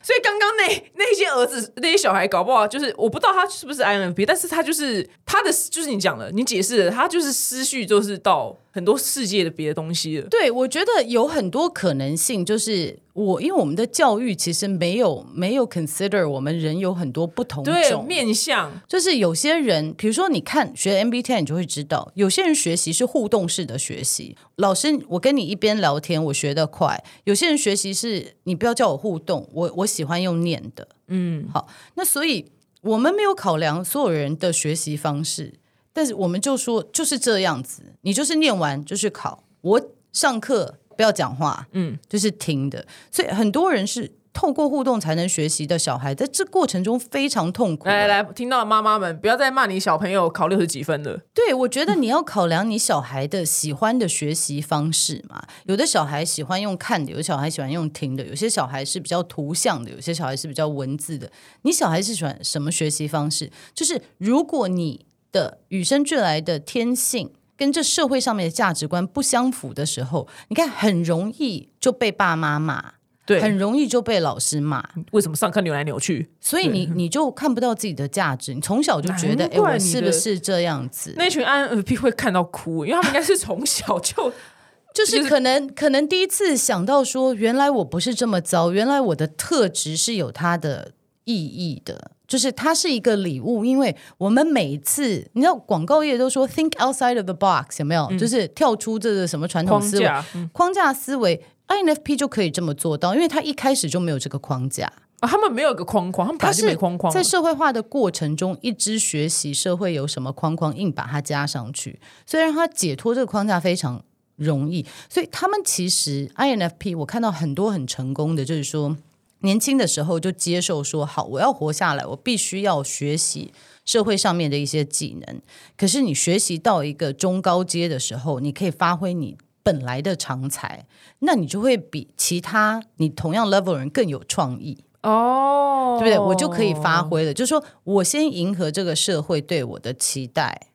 所以刚刚那 那些儿子那些小孩搞不好就是我不知道他是不是 INFP，但是他就是他的 就是你讲了，你解释了，他就是思绪就是到很多世界的别的东西了。对，我觉得有很多可能性，就是我因为我们的教育其实没有没有 consider 我们人有很多不同对种面向，就是有些人，比如说你看学 MBTI，你就会知道，有些人学习是互动式的学习。老师，我跟你一边聊天，我学得快；有些人学习是你不要叫我互动，我我喜欢用念的。嗯，好，那所以我们没有考量所有人的学习方式，但是我们就说就是这样子，你就是念完就去考。我上课不要讲话，嗯，就是听的。所以很多人是透过互动才能学习的小孩，在这过程中非常痛苦。来来来，听到的妈妈们不要再骂你小朋友考六十几分了。对，我觉得你要考量你小孩的喜欢的学习方式嘛。有的小孩喜欢用看的，有的小孩喜欢用听的，有些小孩是比较图像的，有些小孩是比较文字的。你小孩是喜欢什么学习方式？就是如果你的与生俱来的天性跟这社会上面的价值观不相符的时候，你看很容易就被爸妈骂，对，很容易就被老师骂。为什么上课扭来扭去？所以你你就看不到自己的价值，你从小就觉得，哎，我是不是这样子？那群 INFP 会看到哭，因为他们应该是从小就 就是可能可能第一次想到说，原来我不是这么糟，原来我的特质是有它的意义的，就是它是一个礼物。因为我们每次，你知道广告业都说 think outside of the box，有没有？就是跳出这个什么传统思维框架。嗯框架思维，INFP 就可以这么做到，因为他一开始就没有这个框架。啊，他们没有一个框框，他们本他来就是没框框。在社会化的过程中，一直学习社会有什么框框，硬把它加上去，所以让他解脱这个框架非常容易。所以他们其实 INFP，我看到很多很成功的，就是说年轻的时候就接受说，好，我要活下来，我必须要学习社会上面的一些技能。可是你学习到一个中高阶的时候，你可以发挥你。本来的长才，那你就会比其他你同样 level 人更有创意。哦，对不对？我就可以发挥了。就是说我先迎合这个社会对我的期待，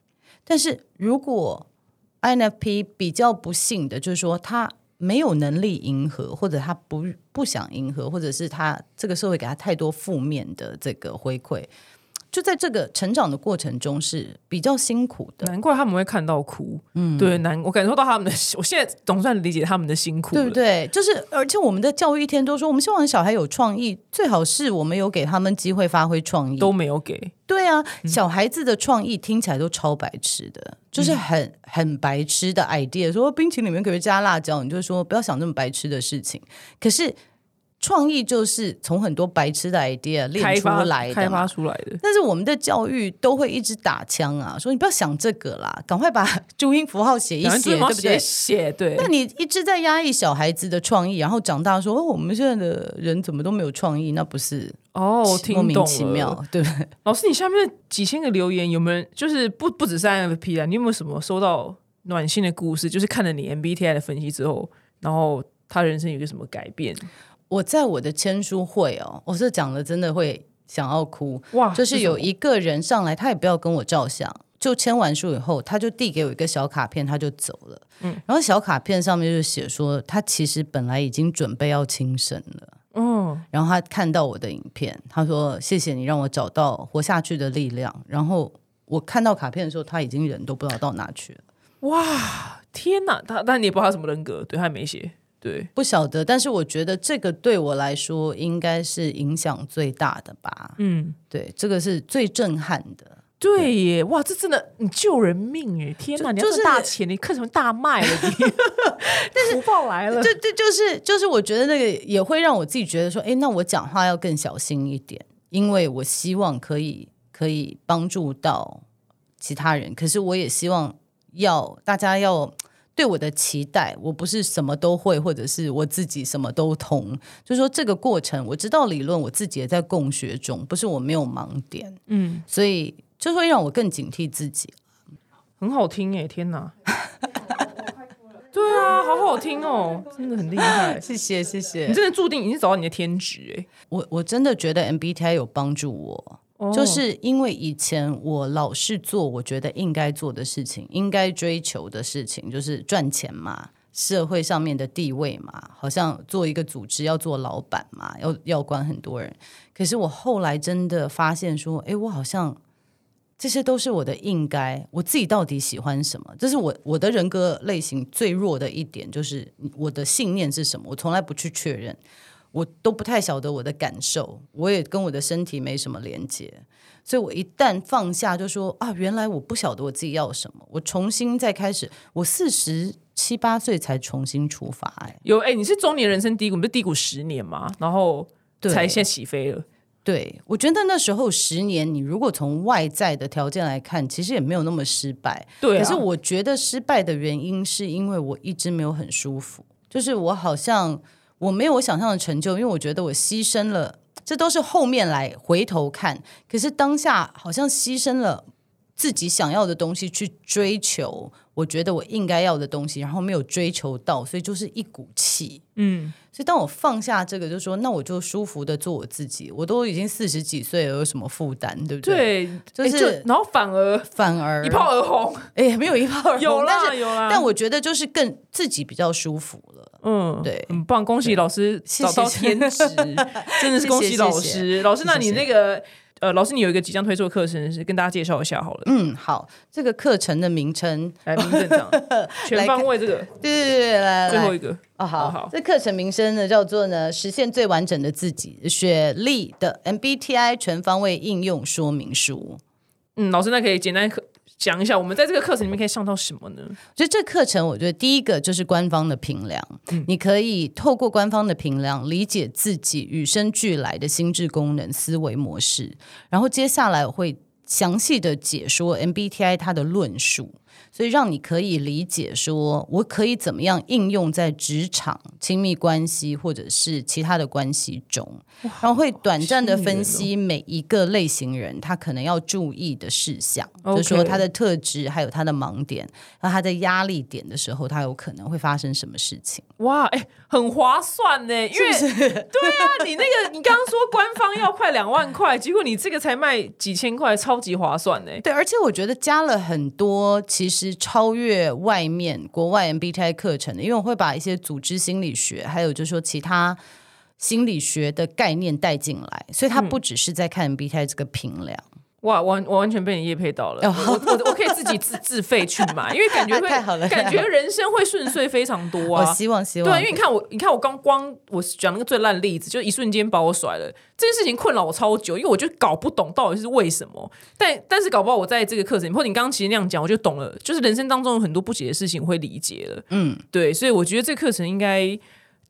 但是如果 INFP 比较不幸的，就是说他没有能力迎合，或者他不不想迎合，或者是他这个社会给他太多负面的这个回馈，就在这个成长的过程中是比较辛苦的，难怪他们会看到哭。嗯，对，难我感受到他们的，我现在总算理解他们的辛苦，对不对？就是而且我们的教育一天都说，我们希望小孩有创意，最好是我们有给他们机会发挥创意，都没有给。对啊，小孩子的创意听起来都超白痴的，就是很很白痴的 idea，说冰淇淋里面可以加辣椒，你就说不要想那么白痴的事情。可是。创意就是从很多白痴的 idea 练出来的，开发出来的。但是我们的教育都会一直打枪啊，说你不要想这个啦，赶快把 注音符号写一写，对不对？写对。那你一直在压抑小孩子的创意，然后长大说，哦，我们现在的人怎么都没有创意？那不是哦，莫名其妙，对不对？老师，你下面几千个留言有没有？就是不不止三 F P 啊，你有没有什么收到暖心的故事？就是看了你 M B T I 的分析之后，然后他人生有个什么改变？我在我的签书会哦，我是讲的真的会想要哭哇！就是有一个人上来，他也不要跟我照相，就签完书以后，他就递给我一个小卡片，他就走了。嗯，然后小卡片上面就写说，他其实本来已经准备要轻生了。嗯，然后他看到我的影片，他说：“谢谢你让我找到活下去的力量。”然后我看到卡片的时候，他已经人都不知道到哪去了。哇，天哪！他但你也不知道他什么人格，对他没写。对，不晓得，但是我觉得这个对我来说应该是影响最大的吧。嗯，对，这个是最震撼的。对耶，哇，这真的你救人命哎！天哪，你要赚大钱，你看什么大卖了你？但是 福报来了，这这就是就是我觉得那个也会让我自己觉得说，哎，那我讲话要更小心一点，因为我希望可以可以帮助到其他人，可是我也希望要大家要。对我的期待，我不是什么都会，或者是我自己什么都通。就是说，这个过程我知道理论，我自己也在共学中，不是我没有盲点。嗯，所以就会让我更警惕自己。很好听哎，天哪！对啊，好好听哦，真的很厉害。谢谢谢谢，你真的注定已经找到你的天职哎。我我真的觉得 MBTI 有帮助我。就是因为以前我老是做我觉得应该做的事情，应该追求的事情，就是赚钱嘛，社会上面的地位嘛，好像做一个组织要做老板嘛，要要管很多人。可是我后来真的发现说，哎，我好像这些都是我的应该，我自己到底喜欢什么？这是我我的人格类型最弱的一点，就是我的信念是什么，我从来不去确认。我都不太晓得我的感受，我也跟我的身体没什么连接，所以我一旦放下，就说啊，原来我不晓得我自己要什么，我重新再开始。我四十七八岁才重新出发，哎，有哎，你是中年人生低谷，不是低谷十年嘛，然后才现在起飞了。对，我觉得那时候十年，你如果从外在的条件来看，其实也没有那么失败。对，可是我觉得失败的原因是因为我一直没有很舒服，就是我好像。我没有我想象的成就，因为我觉得我牺牲了，这都是后面来回头看。可是当下好像牺牲了自己想要的东西去追求，我觉得我应该要的东西，然后没有追求到，所以就是一股气。嗯，所以当我放下这个，就说那我就舒服的做我自己。我都已经四十几岁了，有什么负担，对不对？对，就是，然后反而反而一炮而红。哎，没有一炮而红，有啦有啦。但我觉得就是更自己比较舒服了。嗯，对，很棒，恭喜老师找到天职，真的是恭喜老师。老师，那你那个呃，老师，你有一个即将推出的课程，是跟大家介绍一下好了。嗯，好，这个课程的名称来，名正讲，全方位这个，对对对，来最后一个哦，好好，这课程名称呢叫做呢，实现最完整的自己，雪莉的 MBTI 全方位应用说明书。嗯，老师，那可以简单课。讲一下，我们在这个课程里面可以上到什么呢？所以这课程，我觉得第一个就是官方的评量，你可以透过官方的评量理解自己与生俱来的心智功能、思维模式，然后接下来我会详细的解说 MBTI 它的论述。所以让你可以理解，说我可以怎么样应用在职场、亲密关系或者是其他的关系中，然后会短暂的分析每一个类型人他可能要注意的事项，就是说他的特质还有他的盲点，然后他的压力点的时候，他有可能会发生什么事情。哇，哎，很划算呢，因为对啊，你那个你刚刚说官方要快两万块，结果你这个才卖几千块，超级划算呢。对，而且我觉得加了很多，其实。是超越外面国外 MBTI 课程的，因为我会把一些组织心理学，还有就是说其他心理学的概念带进来，所以它不只是在看 MBTI 这个评量。哇，完我完全被你叶配到了，我我我可以自己自自费去买，因为感觉会 感觉人生会顺遂非常多我啊。希望希望。对啊，因为你看我，你看我刚光我讲那个最烂的例子，就一瞬间把我甩了，这件事情困扰我超久，因为我就搞不懂到底是为什么。但但是搞不好我在这个课程，或者你刚刚其实那样讲，我就懂了，就是人生当中有很多不解的事情我会理解了。嗯，对，所以我觉得这个课程应该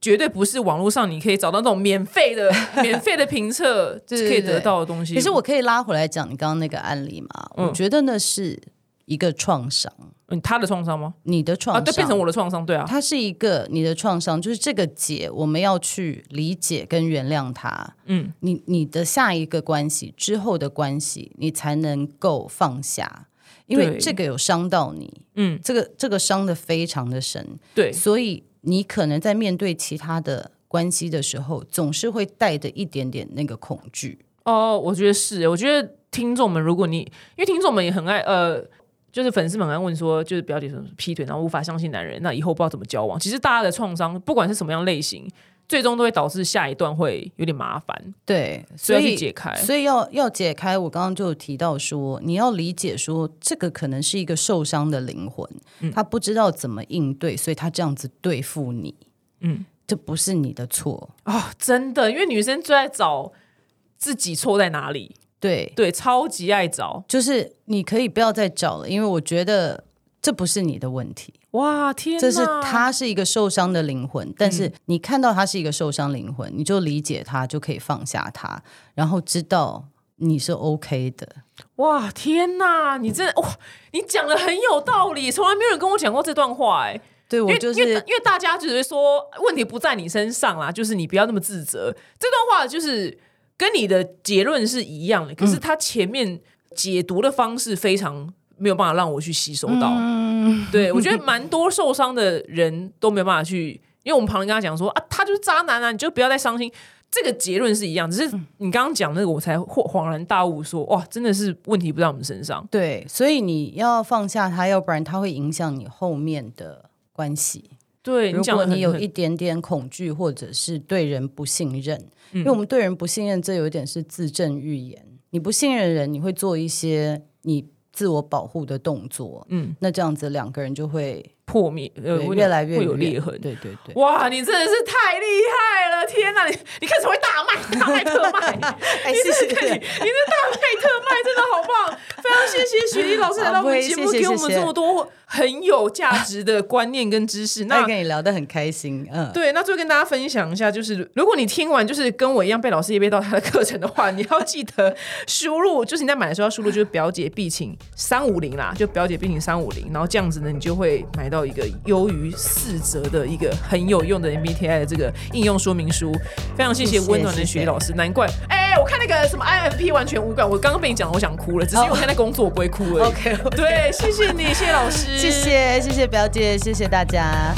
绝对不是网络上你可以找到那种免费的、免费的评测 可以得到的东西。可是我可以拉回来讲你刚刚那个案例嘛？嗯。我觉得那是一个创伤，嗯，他的创伤吗？你的创啊，伤，对，变成我的创伤，对啊，它是一个你的创伤，就是这个结，我们要去理解跟原谅他。嗯，你你的下一个关系之后的关系，你才能够放下，因为这个有伤到你，嗯，这个这个伤的非常的深，对，所以你可能在面对其他的关系的时候，总是会带着一点点那个恐惧。哦，我觉得是，我觉得听众们，如果你因为听众们也很爱呃。就是粉丝们很爱问说，就是表姐什么劈腿，然后无法相信男人，那以后不知道怎么交往。其实大家的创伤，不管是什么样类型，最终都会导致下一段会有点麻烦，对，所以解开。所以要要解开，我刚刚就提到说，你要理解说，这个可能是一个受伤的灵魂，嗯。他不知道怎么应对，所以他这样子对付你，嗯，这不是你的错，哦，真的，因为女生最爱找自己错在哪里，对，对，超级爱找。就是你可以不要再找了，因为我觉得这不是你的问题，哇，天哪，这是他是一个受伤的灵魂，但嗯是你看到他是一个受伤灵魂，你就理解他，就可以放下他，然后知道你是 OK 的。哇，天哪，你真的哇，你讲的很有道理，从来没有人跟我讲过这段话，哎。因为对我就是因为因为大家只是说问题不在你身上啦，就是你不要那么自责。这段话就是跟你的结论是一样的，可是他前面解读的方式非常没有办法让我去吸收到。嗯对我觉得蛮多受伤的人都没有办法去，因为我们旁人跟他讲说啊，他就是渣男啊，你就不要再伤心。这个结论是一样，只是你刚刚讲那个，我才恍恍然大悟说，哇，真的是问题不在我们身上。对，所以你要放下他，要不然他会影响你后面的关系。对你如果你有一点点恐惧，或者是对人不信任，因为我们对人不信任，这有一点是自证预言。你不信任人，你会做一些你自我保护的动作，嗯。那这样子两个人就会破灭，呃，越来越会有裂痕。对对对。哇，你真的是太厉害了！天哪，你你开始会大卖 大卖特卖，哎，谢谢你你这大卖特卖真的好棒！非常谢谢雪莉老师来到我们节目，给我们这么多很有价值的观念跟知识。那那跟你聊得很开心，嗯，对，那最后跟大家分享一下，就是如果你听完就是跟我一样被老师也被到他的课程的话，你要记得输入，就是你在买的时候要输入就是表姐必请三五零啦，就表姐必请三五零，然后这样子呢，你就会买到一个优于四折的一个很有用的 MBTI 的这个应用说明书。非常谢谢温暖的雪老师，难怪哎、我看那个什么 INFP 完全无感，我刚刚被你讲了，我想哭了，只是因为我现在在工作，我不会哭而已。OK，对，谢谢你，谢谢老师，谢谢谢谢表姐，谢谢大家。